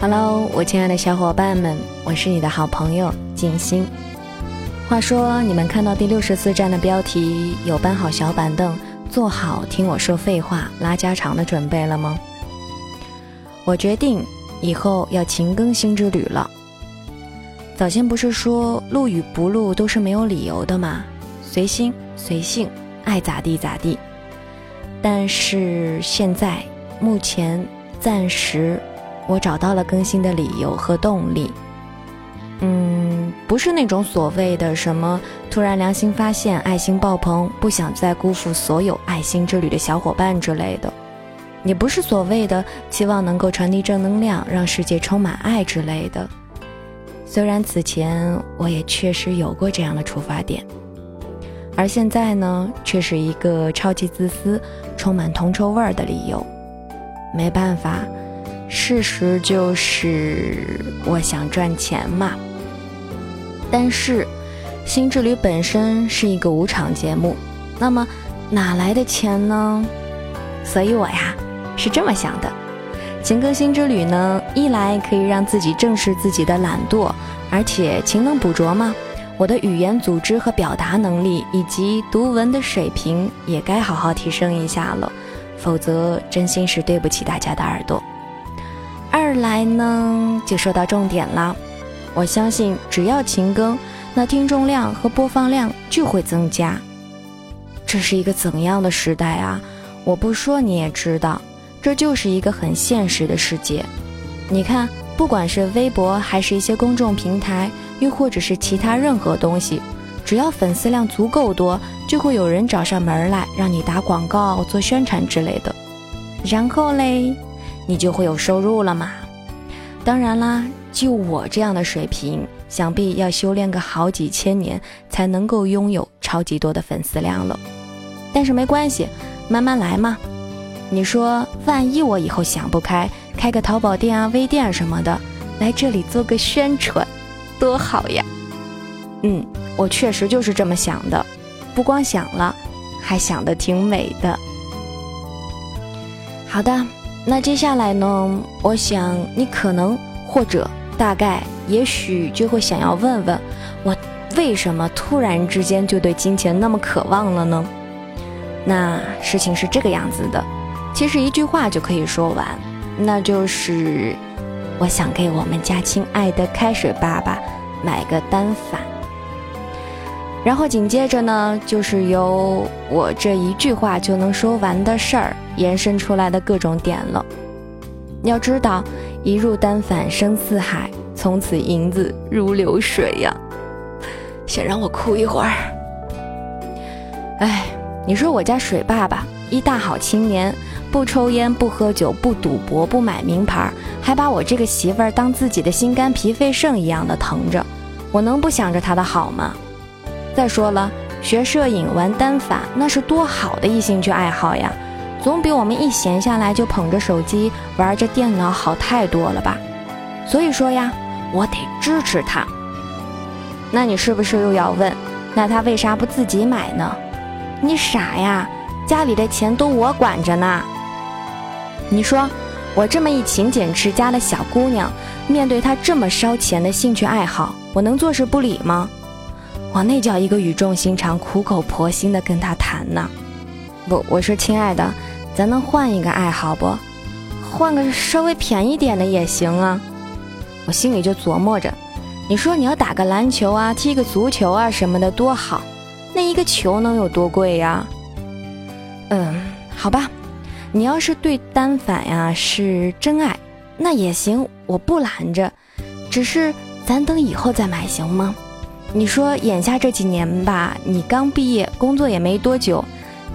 Hello，我亲爱的小伙伴们，我是你的好朋友静心。话说，你们看到第六十四站的标题有搬好小板凳，做好听我说废话、拉家常的准备了吗？我决定以后要勤更新之旅了。早先不是说录与不录都是没有理由的吗？随心随性，爱咋地咋地。但是现在，目前暂时。我找到了更新的理由和动力，嗯，不是那种所谓的什么突然良心发现、爱心爆棚、不想再辜负所有爱心之旅的小伙伴之类的，也不是所谓的期望能够传递正能量、让世界充满爱之类的。虽然此前我也确实有过这样的出发点，而现在呢，却是一个超级自私、充满铜臭味儿的理由。没办法。事实就是，我想赚钱嘛。但是，新之旅本身是一个无偿节目，那么哪来的钱呢？所以我呀是这么想的：勤更新之旅呢，一来可以让自己正视自己的懒惰，而且勤能补拙嘛。我的语言组织和表达能力以及读文的水平也该好好提升一下了，否则真心是对不起大家的耳朵。二来呢，就说到重点了。我相信，只要勤更，那听众量和播放量就会增加。这是一个怎样的时代啊？我不说你也知道，这就是一个很现实的世界。你看，不管是微博，还是一些公众平台，又或者是其他任何东西，只要粉丝量足够多，就会有人找上门来让你打广告、做宣传之类的。然后嘞？你就会有收入了嘛？当然啦，就我这样的水平，想必要修炼个好几千年才能够拥有超级多的粉丝量了。但是没关系，慢慢来嘛。你说，万一我以后想不开，开个淘宝店啊、微店什么的，来这里做个宣传，多好呀！嗯，我确实就是这么想的，不光想了，还想得挺美的。好的。那接下来呢？我想你可能或者大概也许就会想要问问我，为什么突然之间就对金钱那么渴望了呢？那事情是这个样子的，其实一句话就可以说完，那就是我想给我们家亲爱的开水爸爸买个单反。然后紧接着呢，就是由我这一句话就能说完的事儿延伸出来的各种点了。要知道，一入单反深似海，从此银子如流水呀。先让我哭一会儿。哎，你说我家水爸爸一大好青年，不抽烟，不喝酒，不赌博，不买名牌，还把我这个媳妇儿当自己的心肝脾肺肾一样的疼着，我能不想着他的好吗？再说了，学摄影、玩单反，那是多好的一兴趣爱好呀，总比我们一闲下来就捧着手机玩着电脑好太多了吧？所以说呀，我得支持他。那你是不是又要问，那他为啥不自己买呢？你傻呀，家里的钱都我管着呢。你说，我这么一勤俭持家的小姑娘，面对他这么烧钱的兴趣爱好，我能坐视不理吗？我那叫一个语重心长、苦口婆心的跟他谈呢。不，我说亲爱的，咱能换一个爱好不？换个稍微便宜点的也行啊。我心里就琢磨着，你说你要打个篮球啊，踢个足球啊什么的多好，那一个球能有多贵呀？嗯，好吧，你要是对单反呀是真爱，那也行，我不拦着，只是咱等以后再买行吗？你说眼下这几年吧，你刚毕业，工作也没多久，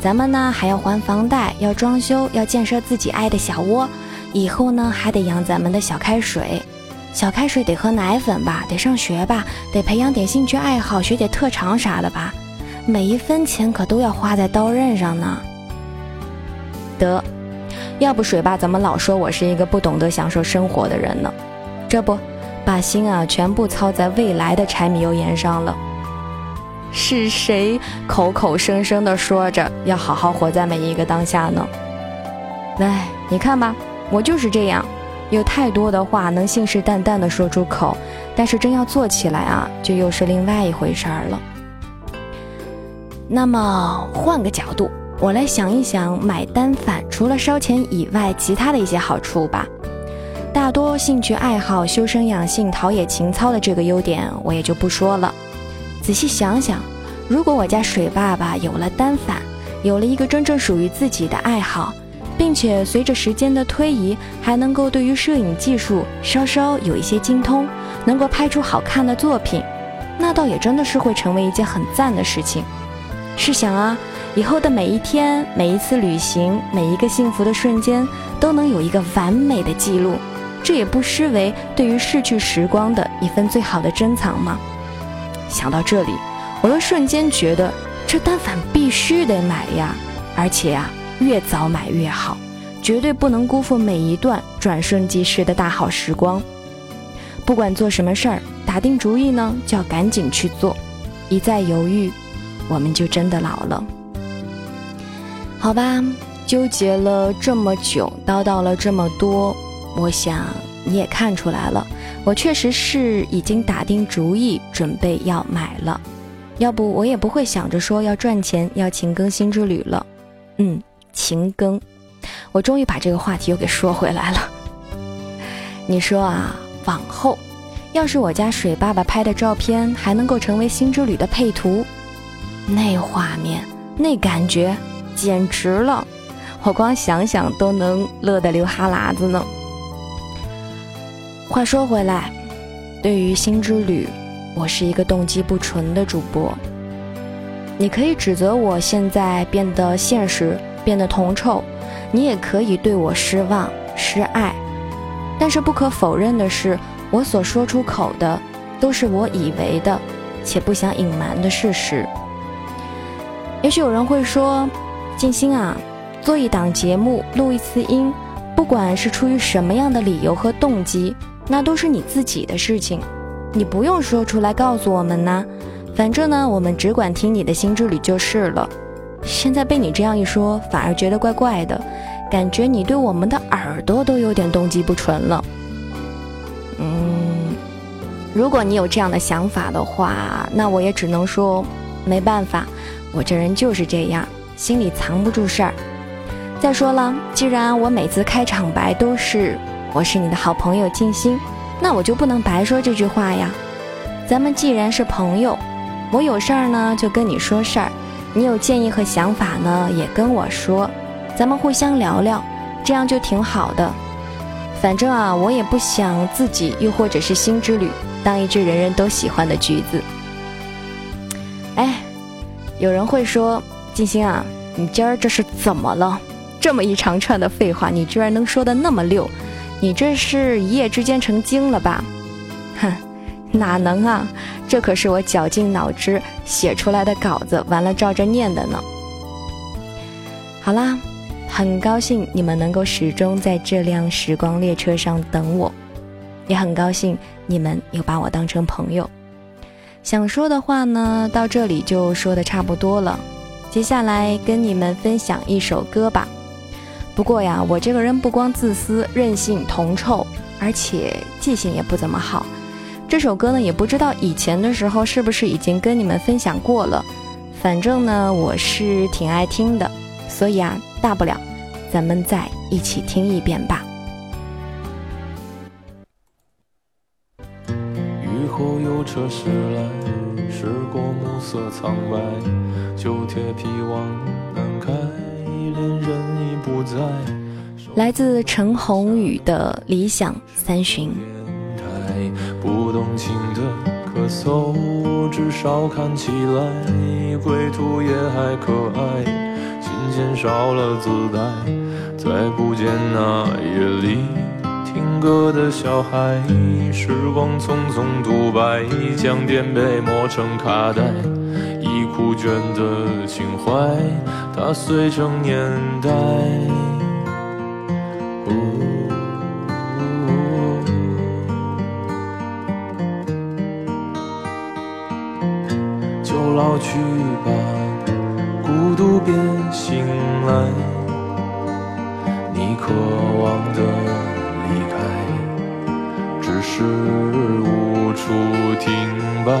咱们呢还要还房贷，要装修，要建设自己爱的小窝，以后呢还得养咱们的小开水，小开水得喝奶粉吧，得上学吧，得培养点兴趣爱好，学点特长啥的吧，每一分钱可都要花在刀刃上呢。得，要不水爸怎么老说我是一个不懂得享受生活的人呢？这不。把心啊全部操在未来的柴米油盐上了。是谁口口声声的说着要好好活在每一个当下呢？哎，你看吧，我就是这样，有太多的话能信誓旦旦的说出口，但是真要做起来啊，就又是另外一回事儿了。那么换个角度，我来想一想，买单反除了烧钱以外，其他的一些好处吧。大多兴趣爱好、修身养性、陶冶情操的这个优点，我也就不说了。仔细想想，如果我家水爸爸有了单反，有了一个真正属于自己的爱好，并且随着时间的推移，还能够对于摄影技术稍稍有一些精通，能够拍出好看的作品，那倒也真的是会成为一件很赞的事情。试想啊，以后的每一天、每一次旅行、每一个幸福的瞬间，都能有一个完美的记录。这也不失为对于逝去时光的一份最好的珍藏吗？想到这里，我又瞬间觉得这单反必须得买呀！而且呀，越早买越好，绝对不能辜负每一段转瞬即逝的大好时光。不管做什么事儿，打定主意呢，就要赶紧去做。一再犹豫，我们就真的老了。好吧，纠结了这么久，叨叨了这么多。我想你也看出来了，我确实是已经打定主意准备要买了，要不我也不会想着说要赚钱要勤耕新之旅了。嗯，勤耕，我终于把这个话题又给说回来了。你说啊，往后要是我家水爸爸拍的照片还能够成为新之旅的配图，那画面那感觉简直了，我光想想都能乐得流哈喇子呢。话说回来，对于新之旅，我是一个动机不纯的主播。你可以指责我现在变得现实，变得铜臭，你也可以对我失望、失爱。但是不可否认的是，我所说出口的，都是我以为的，且不想隐瞒的事实。也许有人会说：“静心啊，做一档节目，录一次音，不管是出于什么样的理由和动机。”那都是你自己的事情，你不用说出来告诉我们呢。反正呢，我们只管听你的新之旅就是了。现在被你这样一说，反而觉得怪怪的，感觉你对我们的耳朵都有点动机不纯了。嗯，如果你有这样的想法的话，那我也只能说没办法，我这人就是这样，心里藏不住事儿。再说了，既然我每次开场白都是。我是你的好朋友静心，那我就不能白说这句话呀。咱们既然是朋友，我有事儿呢就跟你说事儿，你有建议和想法呢也跟我说，咱们互相聊聊，这样就挺好的。反正啊，我也不想自己又或者是新之旅当一只人人都喜欢的橘子。哎，有人会说，静心啊，你今儿这是怎么了？这么一长串的废话，你居然能说的那么溜。你这是一夜之间成精了吧？哼，哪能啊！这可是我绞尽脑汁写出来的稿子，完了照着念的呢。好啦，很高兴你们能够始终在这辆时光列车上等我，也很高兴你们又把我当成朋友。想说的话呢，到这里就说的差不多了。接下来跟你们分享一首歌吧。不过呀，我这个人不光自私、任性、铜臭，而且记性也不怎么好。这首歌呢，也不知道以前的时候是不是已经跟你们分享过了。反正呢，我是挺爱听的，所以啊，大不了咱们再一起听一遍吧。雨后有车驶来，驶过暮色苍白，旧铁皮往南开，恋人已不在。来自陈鸿宇的理想三旬。不动情的咳嗽，至少看起来归途也还可爱。琴弦少了姿态，再不见那夜里听歌的小孩。时光匆匆独白，将颠沛磨成卡带，已枯卷的情怀，踏碎成年代。就老去吧，孤独别醒来。你渴望的离开，只是无处停摆，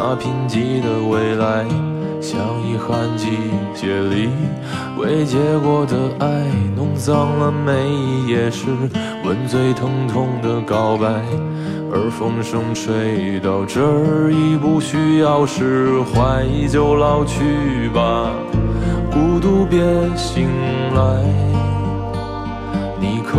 那贫瘠的未来。像遗憾季节里未结果的爱，弄脏了每一页诗，吻最疼痛的告白。而风声吹到这儿，已不需要释怀，就老去吧，孤独别醒来。你可